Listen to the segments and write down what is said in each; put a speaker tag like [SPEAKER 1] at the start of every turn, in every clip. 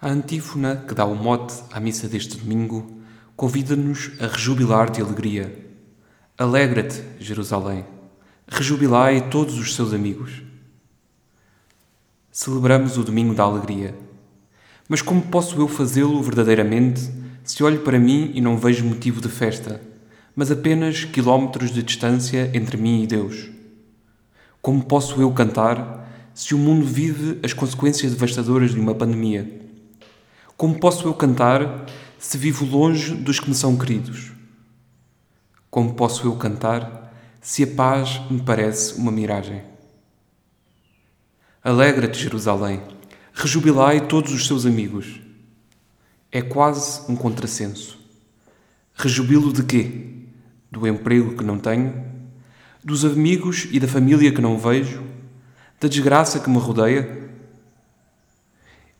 [SPEAKER 1] A antífona que dá o mote à missa deste domingo convida-nos a rejubilar de alegria. Alegra-te, Jerusalém. Rejubilai todos os seus amigos. Celebramos o domingo da alegria. Mas como posso eu fazê-lo verdadeiramente se olho para mim e não vejo motivo de festa, mas apenas quilómetros de distância entre mim e Deus? Como posso eu cantar se o mundo vive as consequências devastadoras de uma pandemia? Como posso eu cantar se vivo longe dos que me são queridos? Como posso eu cantar se a paz me parece uma miragem? Alegra-te, Jerusalém, rejubilai todos os seus amigos. É quase um contrassenso. Rejubilo de quê? Do emprego que não tenho? Dos amigos e da família que não vejo? Da desgraça que me rodeia?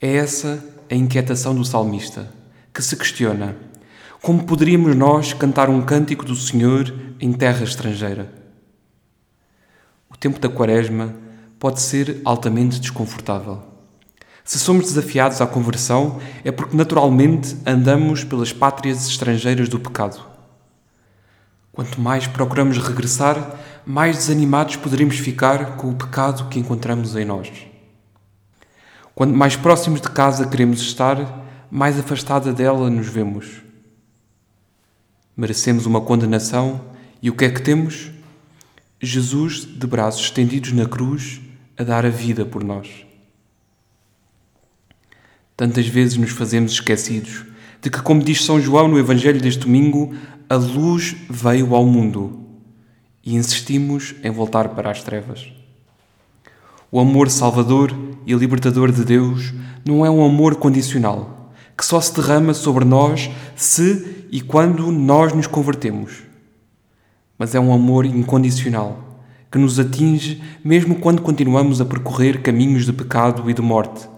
[SPEAKER 1] É essa a inquietação do salmista, que se questiona: como poderíamos nós cantar um cântico do Senhor em terra estrangeira? O tempo da Quaresma pode ser altamente desconfortável. Se somos desafiados à conversão, é porque naturalmente andamos pelas pátrias estrangeiras do pecado. Quanto mais procuramos regressar, mais desanimados poderemos ficar com o pecado que encontramos em nós. Quanto mais próximos de casa queremos estar, mais afastada dela nos vemos. Merecemos uma condenação e o que é que temos? Jesus de braços estendidos na cruz a dar a vida por nós. Tantas vezes nos fazemos esquecidos de que, como diz São João no Evangelho deste domingo, a luz veio ao mundo e insistimos em voltar para as trevas. O amor salvador e libertador de Deus não é um amor condicional, que só se derrama sobre nós se e quando nós nos convertemos. Mas é um amor incondicional, que nos atinge mesmo quando continuamos a percorrer caminhos de pecado e de morte.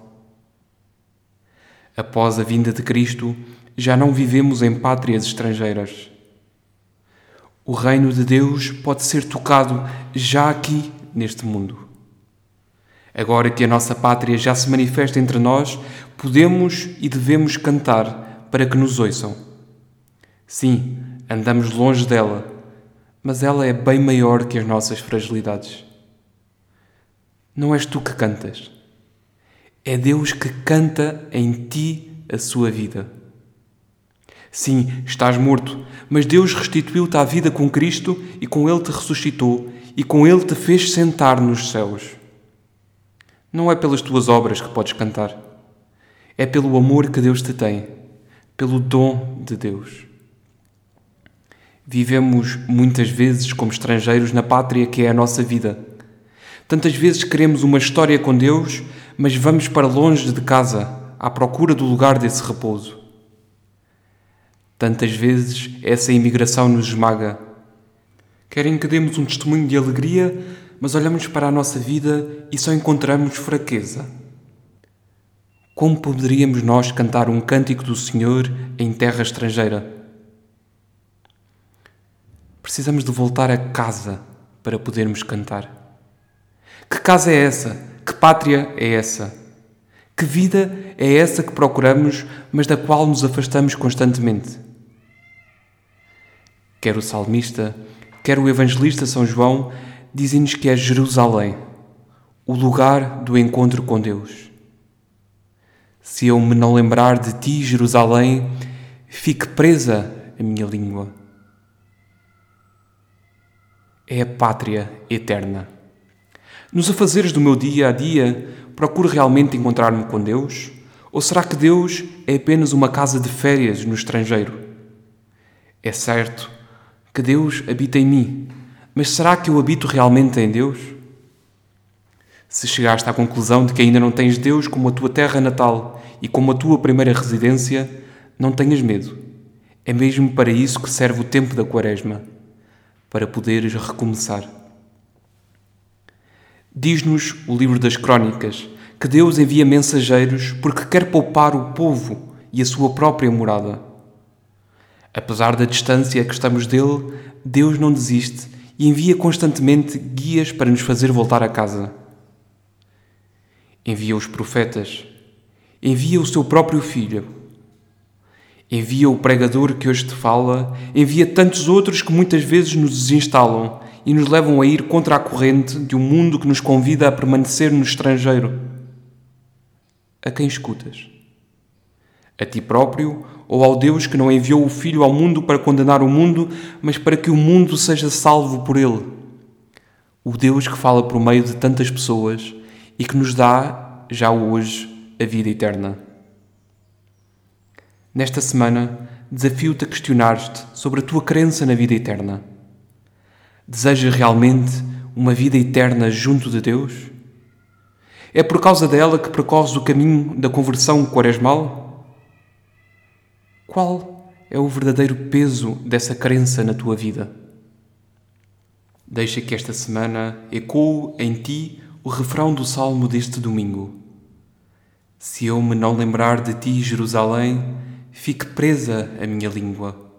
[SPEAKER 1] Após a vinda de Cristo, já não vivemos em pátrias estrangeiras. O reino de Deus pode ser tocado já aqui neste mundo. Agora que a nossa pátria já se manifesta entre nós, podemos e devemos cantar para que nos ouçam. Sim, andamos longe dela, mas ela é bem maior que as nossas fragilidades. Não és tu que cantas, é Deus que canta em ti a sua vida. Sim, estás morto, mas Deus restituiu-te à vida com Cristo e com Ele te ressuscitou e com Ele te fez sentar nos céus. Não é pelas tuas obras que podes cantar. É pelo amor que Deus te tem, pelo dom de Deus. Vivemos muitas vezes como estrangeiros na pátria que é a nossa vida. Tantas vezes queremos uma história com Deus, mas vamos para longe de casa, à procura do lugar desse repouso. Tantas vezes essa imigração nos esmaga. Querem que demos um testemunho de alegria, mas olhamos para a nossa vida e só encontramos fraqueza. Como poderíamos nós cantar um cântico do Senhor em terra estrangeira? Precisamos de voltar a casa para podermos cantar. Que casa é essa? Que pátria é essa? Que vida é essa que procuramos, mas da qual nos afastamos constantemente? Quer o salmista, quer o evangelista São João dizem-nos que é Jerusalém, o lugar do encontro com Deus. Se eu me não lembrar de ti, Jerusalém, fique presa a minha língua. É a pátria eterna. Nos afazeres do meu dia a dia, procuro realmente encontrar-me com Deus? Ou será que Deus é apenas uma casa de férias no estrangeiro? É certo que Deus habita em mim, mas será que eu habito realmente em Deus? Se chegaste à conclusão de que ainda não tens Deus como a tua terra natal e como a tua primeira residência, não tenhas medo. É mesmo para isso que serve o tempo da Quaresma para poderes recomeçar. Diz-nos o livro das Crônicas que Deus envia mensageiros porque quer poupar o povo e a sua própria morada. Apesar da distância que estamos dele, Deus não desiste e envia constantemente guias para nos fazer voltar a casa. Envia os profetas Envia o seu próprio Filho. Envia o pregador que hoje te fala, envia tantos outros que muitas vezes nos desinstalam e nos levam a ir contra a corrente de um mundo que nos convida a permanecer no estrangeiro. A quem escutas? A ti próprio ou ao Deus que não enviou o Filho ao mundo para condenar o mundo, mas para que o mundo seja salvo por ele? O Deus que fala por meio de tantas pessoas e que nos dá, já hoje, a vida eterna. Nesta semana, desafio-te a questionar-te sobre a tua crença na vida eterna. Desejas realmente uma vida eterna junto de Deus? É por causa dela que percorres o caminho da conversão quaresmal? Qual é o verdadeiro peso dessa crença na tua vida? Deixa que esta semana ecoe em ti o refrão do salmo deste domingo. Se eu me não lembrar de ti, Jerusalém, fique presa a minha língua